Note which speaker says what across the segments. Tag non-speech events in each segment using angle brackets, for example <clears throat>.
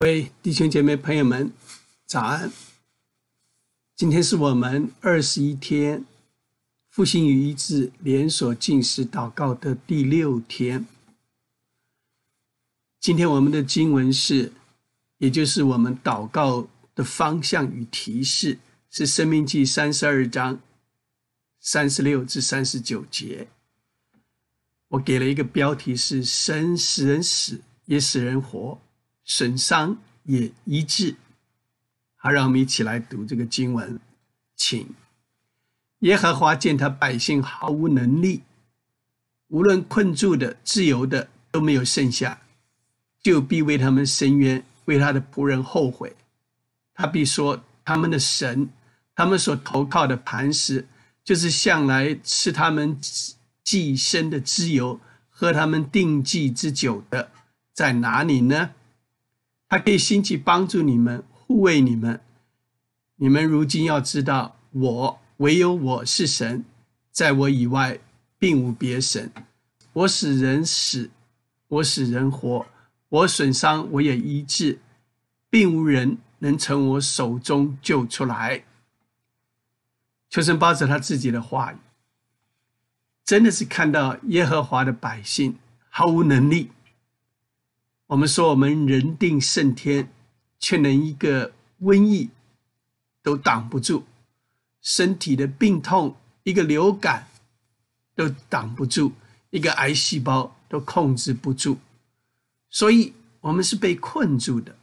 Speaker 1: 各位弟兄姐妹朋友们，早安！今天是我们二十一天复兴与医治连锁进食祷告的第六天。今天我们的经文是，也就是我们祷告的方向与提示，是《生命记》三十二章三十六至三十九节。我给了一个标题是“神使人死，也使人活”。损伤也医治。好，让我们一起来读这个经文，请耶和华见他百姓毫无能力，无论困住的、自由的都没有剩下，就必为他们伸冤，为他的仆人后悔。他必说：他们的神，他们所投靠的磐石，就是向来吃他们寄生的自由，喝他们定计之酒的，在哪里呢？他可以兴起帮助你们，护卫你们。你们如今要知道，我唯有我是神，在我以外并无别神。我使人死，我使人活，我损伤我也医治，并无人能从我手中救出来。求神保着他自己的话语，真的是看到耶和华的百姓毫无能力。我们说，我们人定胜天，却连一个瘟疫都挡不住；身体的病痛，一个流感都挡不住；一个癌细胞都控制不住。所以，我们是被困住的。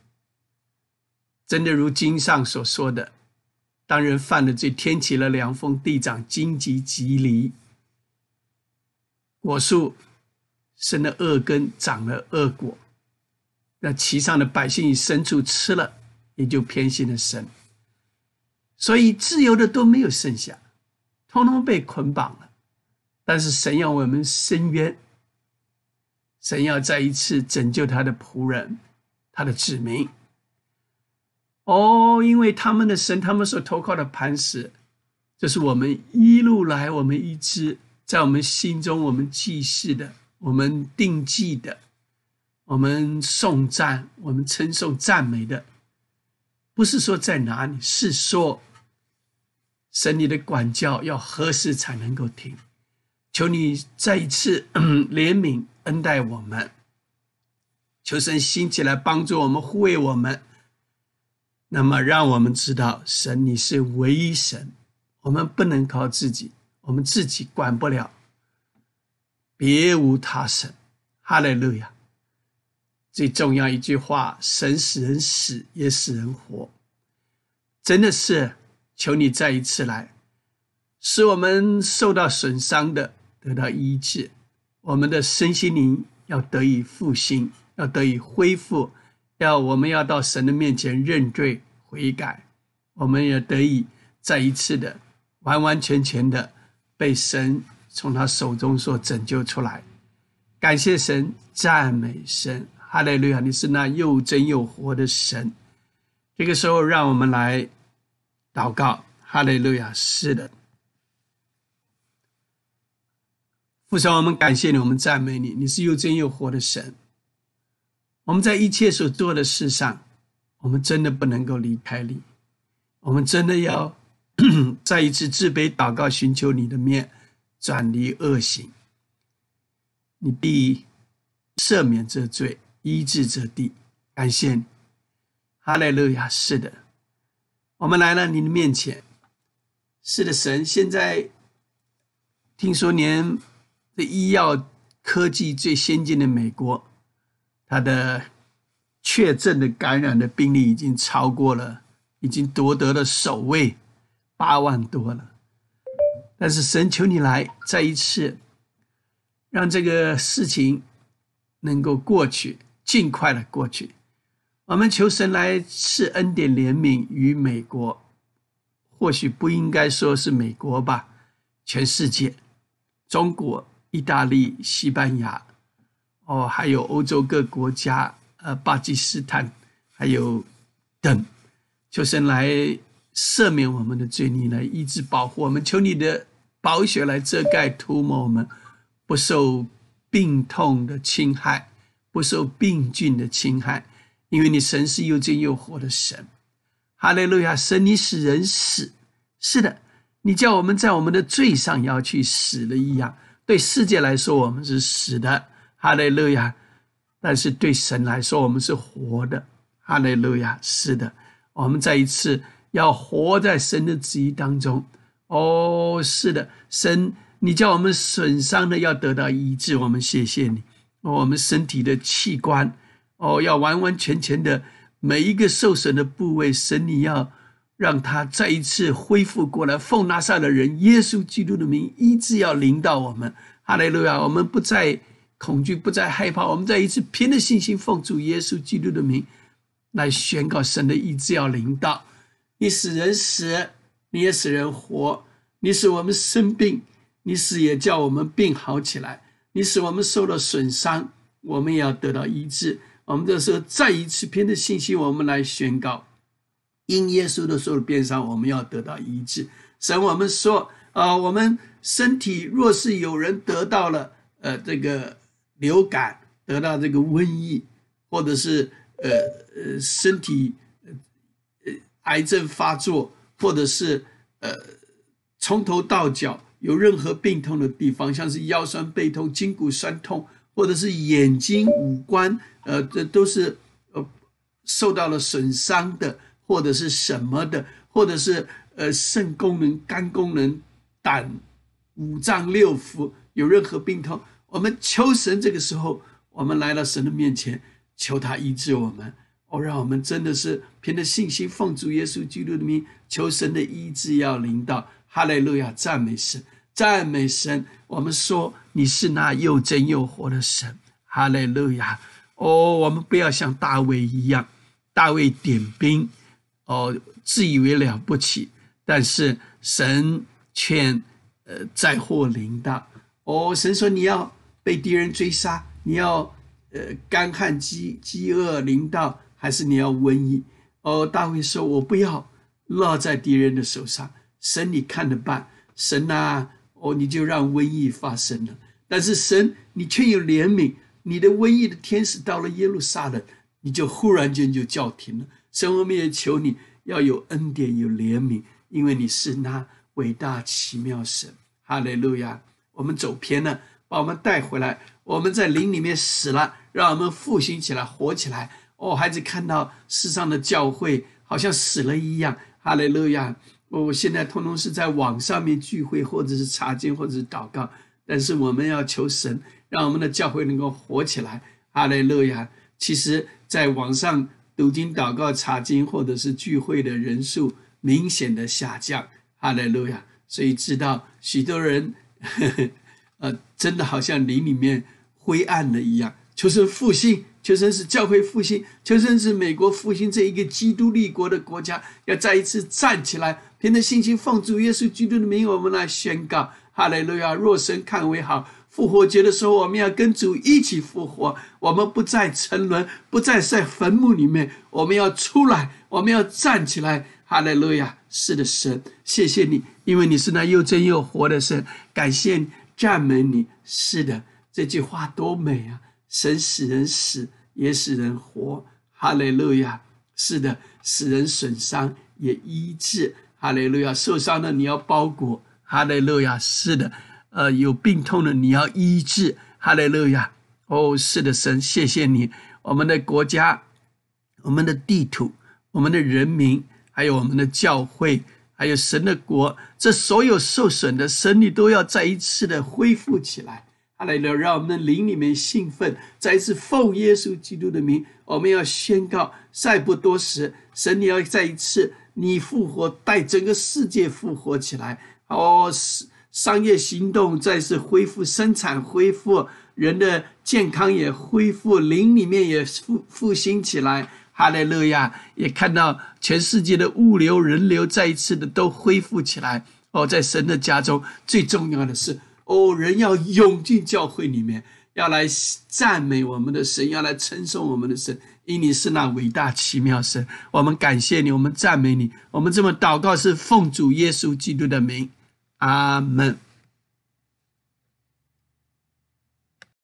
Speaker 1: 真的如经上所说的，当人犯了罪，天起了凉风，地长荆棘棘藜，果树生了恶根，长了恶果。那其上的百姓与牲畜吃了，也就偏心了神，所以自由的都没有剩下，通通被捆绑了。但是神要我们伸冤，神要再一次拯救他的仆人，他的子民。哦，因为他们的神，他们所投靠的磐石，这是我们一路来我们一直在我们心中我们记事的，我们定记的。我们颂赞，我们称颂赞美的，不是说在哪里，是说神你的管教要何时才能够停？求你再一次 <clears throat> 怜悯恩待我们，求神兴起来帮助我们护卫我们。那么，让我们知道神你是唯一神，我们不能靠自己，我们自己管不了，别无他神。哈利路亚。最重要一句话：神使人死，也使人活。真的是求你再一次来，使我们受到损伤的得到医治，我们的身心灵要得以复兴，要得以恢复，要我们要到神的面前认罪悔改，我们也得以再一次的完完全全的被神从他手中所拯救出来。感谢神，赞美神。哈利路亚！你是那又真又活的神。这个时候，让我们来祷告。哈利路亚！是的，父神，我们感谢你，我们赞美你。你是又真又活的神。我们在一切所做的事上，我们真的不能够离开你。我们真的要 <coughs> 再一次自卑祷告，寻求你的面，转离恶行。你必赦免这罪。医治者地，感谢你，哈利路亚！是的，我们来了你的面前。是的，神现在听说连这医药科技最先进的美国，它的确诊的感染的病例已经超过了，已经夺得了首位，八万多了。但是神求你来再一次，让这个事情能够过去。尽快的过去，我们求神来赐恩典怜悯于美国，或许不应该说是美国吧，全世界，中国、意大利、西班牙，哦，还有欧洲各国家，呃，巴基斯坦，还有等，求神来赦免我们的罪孽，来医治保护我们，求你的宝血来遮盖涂抹我们，不受病痛的侵害。不受病菌的侵害，因为你神是又真又活的神。哈利路亚！神，你使人死，是的，你叫我们在我们的罪上要去死的一样。对世界来说，我们是死的，哈利路亚；但是对神来说，我们是活的，哈利路亚。是的，我们再一次要活在神的旨意当中。哦，是的，神，你叫我们损伤的要得到医治，我们谢谢你。我们身体的器官，哦，要完完全全的。每一个受损的部位，神你要让他再一次恢复过来。奉拿撒的人耶稣基督的名，医治要临到我们。哈利路亚！我们不再恐惧，不再害怕，我们再一次凭着信心奉主耶稣基督的名来宣告神的医治要临到。你使人死，你也使人活。你使我们生病，你使也叫我们病好起来。你使我们受了损伤，我们也要得到医治。我们这时候再一次凭着信心，我们来宣告：因耶稣的受的鞭伤，我们要得到医治。神，我们说啊，我们身体若是有人得到了呃这个流感，得到这个瘟疫，或者是呃呃身体呃癌症发作，或者是呃从头到脚有任何病痛的地方，像是腰酸背痛、筋骨酸痛。或者是眼睛、五官，呃，这都是呃受到了损伤的，或者是什么的，或者是呃肾功能、肝功能、胆、五脏六腑有任何病痛，我们求神。这个时候，我们来到神的面前，求他医治我们。哦，让我们真的是凭着信心，奉主耶稣基督的名，求神的医治要临到。哈利路亚，赞美神。赞美神，我们说你是那又真又活的神，哈利路亚！哦，我们不要像大卫一样，大卫点兵，哦，自以为了不起，但是神却呃灾祸临到。哦，神说你要被敌人追杀，你要呃干旱饥饥饿临到，还是你要瘟疫？哦，大卫说，我不要落在敌人的手上，神你看着办，神啊！哦，你就让瘟疫发生了，但是神，你却有怜悯，你的瘟疫的天使到了耶路撒冷，你就忽然间就叫停了。神，我们也求你要有恩典，有怜悯，因为你是那伟大奇妙神。哈利路亚！我们走偏了，把我们带回来。我们在灵里面死了，让我们复兴起来，活起来。哦，孩子看到世上的教会好像死了一样。哈利路亚！我现在通通是在网上面聚会，或者是查经，或者是祷告。但是我们要求神，让我们的教会能够活起来。哈利路亚！其实，在网上读经、祷告、查经，或者是聚会的人数明显的下降。哈利路亚！所以知道许多人呵呵，呃，真的好像灵里面灰暗了一样。求神复兴。求神是教会复兴，求神是美国复兴这一个基督立国的国家，要再一次站起来，凭着信心奉主耶稣基督的名，我们来宣告：哈利路亚！若神看为好，复活节的时候，我们要跟主一起复活，我们不再沉沦，不再在坟墓里面，我们要出来，我们要站起来！哈利路亚！是的，神，谢谢你，因为你是那又真又活的神，感谢赞美你。是的，这句话多美啊！神使人死，也使人活。哈利路亚！是的，使人损伤也医治。哈利路亚！受伤的你要包裹。哈利路亚！是的，呃，有病痛的你要医治。哈利路亚！哦，是的，神，谢谢你。我们的国家、我们的地图、我们的人民，还有我们的教会，还有神的国，这所有受损的神，你都要再一次的恢复起来。哈利路亚！让我们的灵里面兴奋，再一次奉耶稣基督的名，我们要宣告：再不多时，神你要再一次你复活，带整个世界复活起来。哦，商商业行动再次恢复，生产恢复，人的健康也恢复，灵里面也复复兴起来。哈利路亚！也看到全世界的物流、人流再一次的都恢复起来。哦，在神的家中，最重要的是。哦，人要涌进教会里面，要来赞美我们的神，要来称颂我们的神，因你是那伟大奇妙神。我们感谢你，我们赞美你，我们这么祷告是奉主耶稣基督的名，阿门。